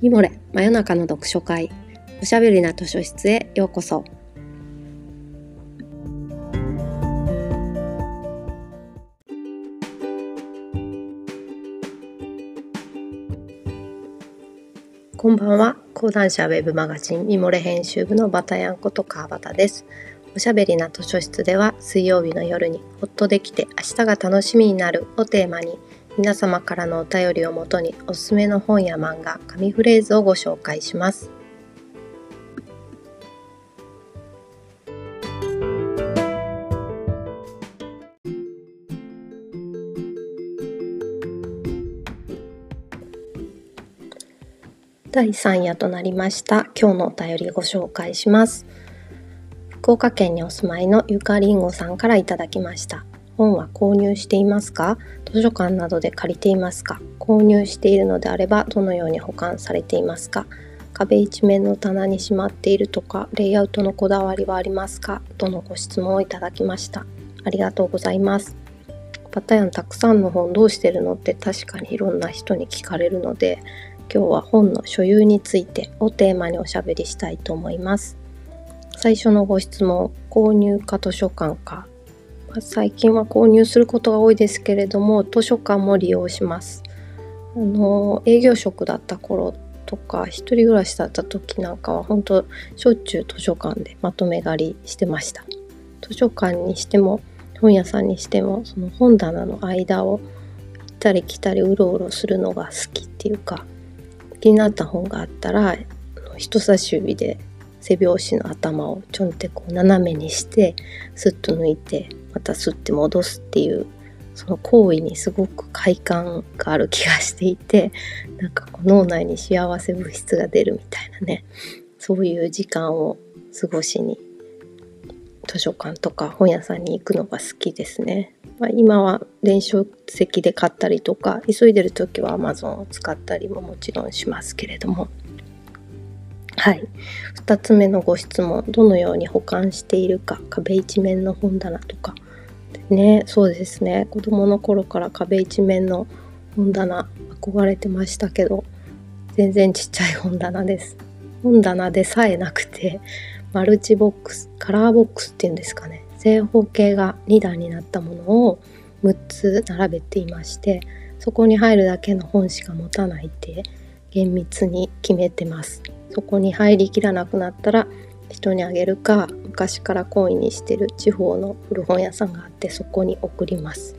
ミモレ真夜中の読書会。おしゃべりな図書室へようこそ。こんばんは。講談社ウェブマガジンミモレ編集部のバタヤンこと川端です。おしゃべりな図書室では水曜日の夜にほっとできて明日が楽しみになるをテーマに皆様からのお便りをもとにおすすめの本や漫画、紙フレーズをご紹介します。第3夜となりました。今日のお便りご紹介します。福岡県にお住まいのゆかりんごさんからいただきました。本は購入していますか？図書館などで借りていますか？購入しているのであればどのように保管されていますか？壁一面の棚にしまっているとかレイアウトのこだわりはありますか？とのご質問をいただきました？ありがとうございます。パタヤンたくさんの本どうしてるのって確かにいろんな人に聞かれるので今日は本の所有についてをテーマにおしゃべりしたいと思います。最初のご質問購入か図書館か？最近は購入することが多いですけれども図書館も利用します。あの営業職だった頃とか一人暮らしだった時なんかは本当しょっちゅう図書館でまとめ借りしてました。図書館にしても本屋さんにしてもその本棚の間を行ったり来たりうろうろするのが好きっていうか気になった本があったら人差し指で背拍子の頭をちょんってこう斜めにしてスッと抜いてまた吸って戻すっていうその行為にすごく快感がある気がしていて なんかこう脳内に幸せ物質が出るみたいなねそういう時間を過ごしに図書館とか本屋さんに行くのが好きですね。まあ、今は電子書籍で買ったりとか急いでる時は Amazon を使ったりももちろんしますけれどもはい。2つ目のご質問どのように保管しているか壁一面の本棚とか。ねそうですね。子供の頃から壁一面の本棚憧れてましたけど全然ちっちゃい本棚です。本棚でさえなくてマルチボックスカラーボックスっていうんですかね。正方形が2段になったものを6つ並べていましてそこに入るだけの本しか持たないって厳密に決めてます。そこに入りきらなくなったら人にあげるか昔から懇意にしてる地方の古本屋さんがあってそこに送ります。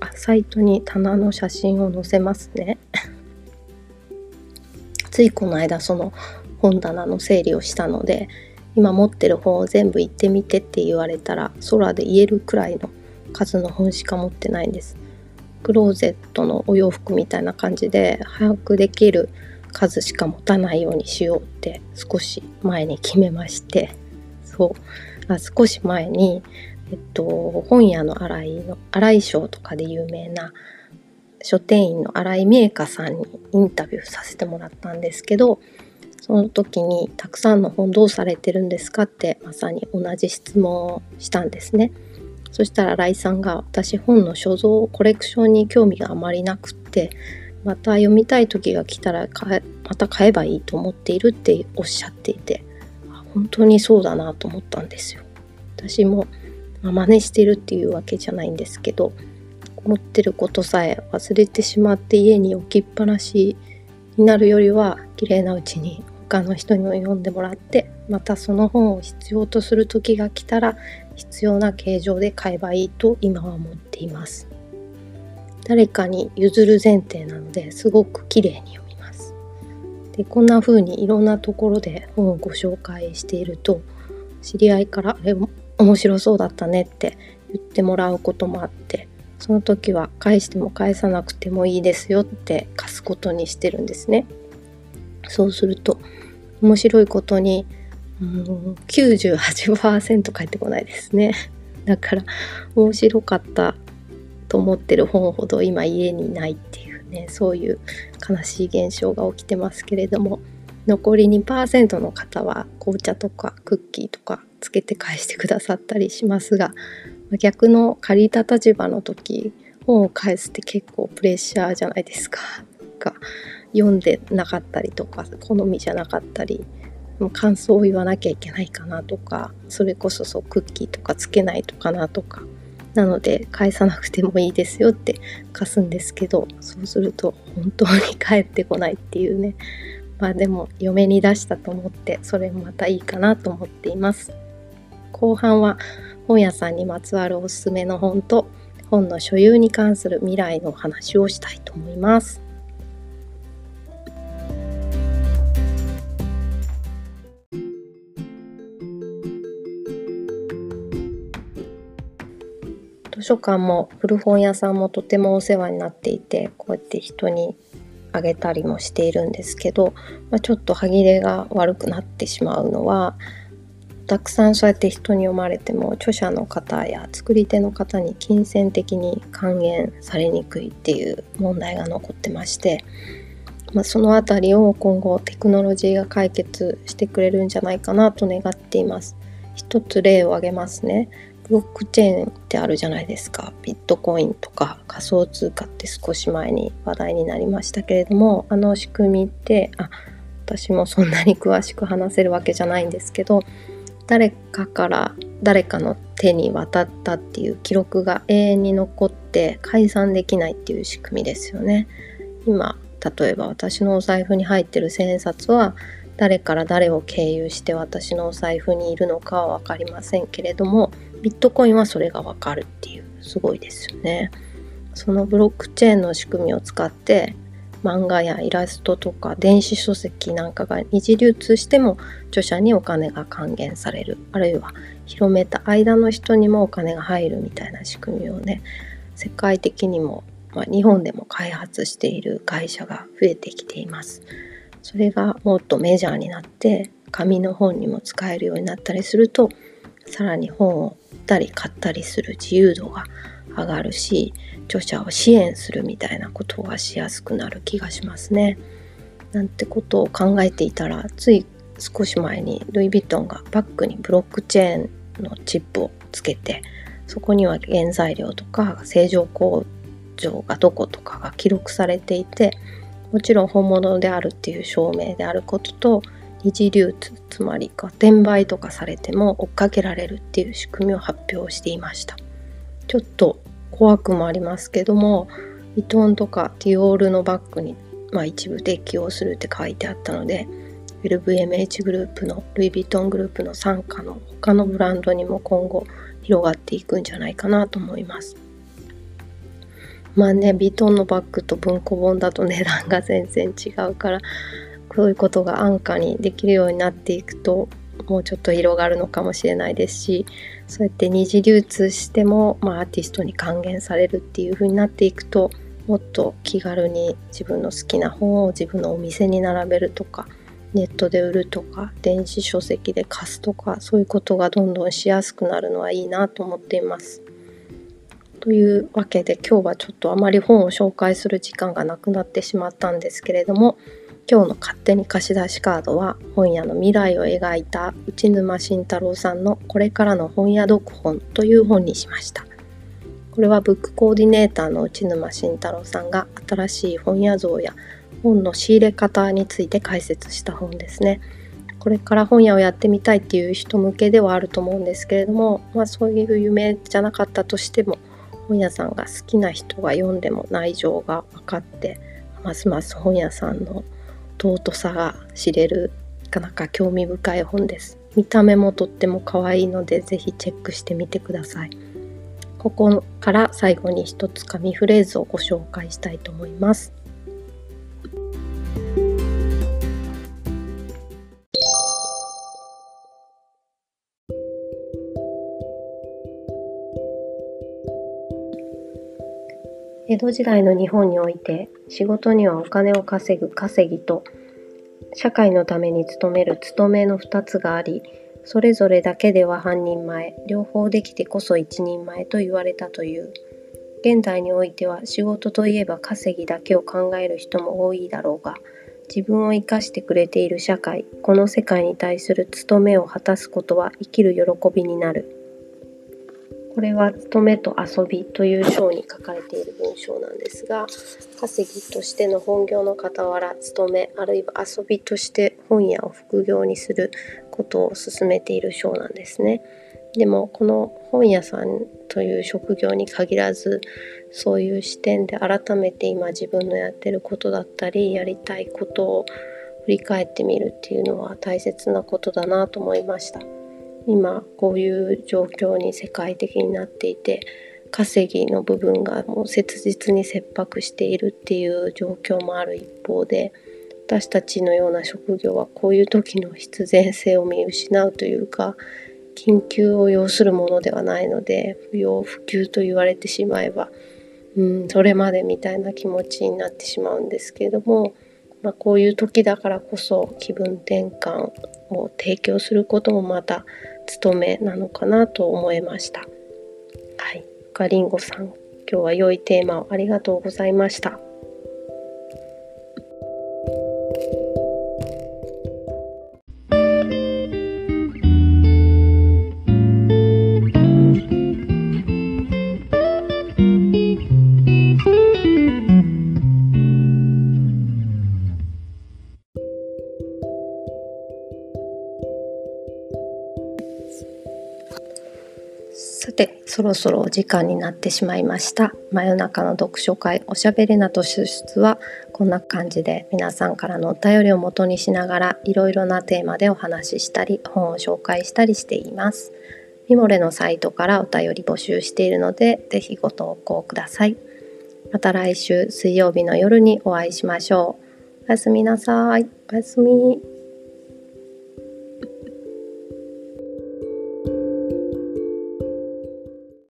あサイトに棚の写真を載せますね。ついこの間その本棚の整理をしたので今持ってる本を全部行ってみてって言われたら空で言えるくらいの数の本しか持ってないんです。クローゼットのお洋服みたいな感じで早くできる数しか持たないようにしようって少し前に決めましてそうあ少し前に、えっと、本屋の新井の新井賞とかで有名な書店員の新井美恵香さんにインタビューさせてもらったんですけどその時に「たくさんの本どうされてるんですか?」ってまさに同じ質問をしたんですね。そしたら新井さんが私本の所蔵コレクションに興味があまりなくってまた読みたい時が来たらまた買えばいいと思っているっておっしゃっていて本当にそうだなと思ったんですよ。私も、まあ、真似してるっていうわけじゃないんですけど思ってることさえ忘れてしまって家に置きっぱなしになるよりは綺麗なうちに他の人にも読んでもらってまたその本を必要とする時が来たら必要な形状で買えばいいと今は思っています。誰かに譲る前提なのですごく綺麗に読みます。でこんな風にいろんなところで本をご紹介していると知り合いから「あれ面白そうだったね」って言ってもらうこともあってその時は返しても返さなくてもいいですよって貸すことにしてるんですね。そうすると面白いことにうん98%返ってこないですね。だから面白かったと思ってる本ほど今家にないっていうねそういう悲しい現象が起きてますけれども残り2%の方は紅茶とかクッキーとかつけて返してくださったりしますが逆の借りた立場の時本を返すって結構プレッシャーじゃないですか。が読んでなかったりとか好みじゃなかったり感想を言わなきゃいけないかなとかそれこそそうクッキーとかつけないとかなとかなので返さなくてもいいですよって貸すんですけどそうすると本当に返ってこないっていうね。まあでも嫁に出したと思ってそれもまたいいかなと思っています。後半は本屋さんにまつわるおすすめの本と本の所有に関する未来の話をしたいと思います。図書館も古本屋さんもとてもお世話になっていてこうやって人にあげたりもしているんですけど、まあ、ちょっと歯切れが悪くなってしまうのはたくさんそうやって人に読まれても著者の方や作り手の方に金銭的に還元されにくいっていう問題が残ってまして、まあ、その辺りを今後テクノロジーが解決してくれるんじゃないかなと願っています。一つ例を挙げますね。ブロックチェーンってあるじゃないですかビットコインとか仮想通貨って少し前に話題になりましたけれどもあの仕組みってあ私もそんなに詳しく話せるわけじゃないんですけど誰かから誰かの手に渡ったっていう記録が永遠に残って解散できないっていう仕組みですよね。今例えば私のお財布に入ってる千円札は誰から誰を経由して私のお財布にいるのかは分かりませんけれどもビットコインはそれがわかるっていうすごいですよね。そのブロックチェーンの仕組みを使って漫画やイラストとか電子書籍なんかが二次流通しても著者にお金が還元されるあるいは広めた間の人にもお金が入るみたいな仕組みをね世界的にも、まあ、日本でも開発している会社が増えてきています。それがもっとメジャーになって紙の本にも使えるようになったりするとさらに本を売ったり買ったりする自由度が上がるし著者を支援するみたいなことがしやすくなる気がしますね。なんてことを考えていたらつい少し前にルイ・ヴィトンがバッグにブロックチェーンのチップをつけてそこには原材料とか正常工場がどことかが記録されていてもちろん本物であるっていう証明であることと二次流通つまりか転売とかされても追っかけられるっていう仕組みを発表していました。ちょっと怖くもありますけどもイトンとかディオールのバッグに、まあ、一部適用するって書いてあったので LVMH グループのルイ・ヴィトングループの傘下の他のブランドにも今後広がっていくんじゃないかなと思います。まあねヴィトンのバッグと文庫本だと値段が全然違うからそういうことが安価にできるようになっていくともうちょっと広がるのかもしれないですしそうやって二次流通しても、まあ、アーティストに還元されるっていう風になっていくともっと気軽に自分の好きな本を自分のお店に並べるとかネットで売るとか電子書籍で貸すとかそういうことがどんどんしやすくなるのはいいなと思っています。というわけで今日はちょっとあまり本を紹介する時間がなくなってしまったんですけれども今日の勝手に貸し出しカードは本屋の未来を描いた内沼慎太郎さんのこれからの本屋読本という本にしました。これはブックコーディネーターの内沼慎太郎さんが新しい本屋像や本の仕入れ方について解説した本ですね。これから本屋をやってみたいっていう人向けではあると思うんですけれども、まあ、そういう夢じゃなかったとしても本屋さんが好きな人が読んでも内情が分かってますます本屋さんの尊さが知れるなかなか興味深い本です。見た目もとっても可愛いのでぜひチェックしてみてください。ここから最後に一つ紙フレーズをご紹介したいと思います。江戸時代の日本において仕事にはお金を稼ぐ稼ぎと社会のために勤める勤めの2つがありそれぞれだけでは半人前両方できてこそ一人前と言われたという。現代においては仕事といえば稼ぎだけを考える人も多いだろうが自分を生かしてくれている社会この世界に対する務めを果たすことは生きる喜びになる。これは「勤めと遊び」という章に書かれている文章なんですが稼ぎとしての本業の傍ら勤めあるいは遊びとして本屋を副業にすることを進めている章なんですね。でもこの本屋さんという職業に限らずそういう視点で改めて今自分のやってることだったりやりたいことを振り返ってみるっていうのは大切なことだなと思いました今こういう状況に世界的になっていて稼ぎの部分がもう切実に切迫しているっていう状況もある一方で私たちのような職業はこういう時の必然性を見失うというか緊急を要するものではないので不要不急と言われてしまえば、うん、それまでみたいな気持ちになってしまうんですけれども、まあ、こういう時だからこそ気分転換を提供することもまた務めなのかなと思いました。はい、かりんごさん今日は良いテーマをありがとうございました。そろそろお時間になってしまいました。真夜中の読書会おしゃべりなと出出はこんな感じで皆さんからのお便りを元にしながらいろいろなテーマでお話ししたり本を紹介したりしています。ミモレのサイトからお便り募集しているのでぜひご投稿ください。また来週水曜日の夜にお会いしましょう。おやすみなさい。おやすみ。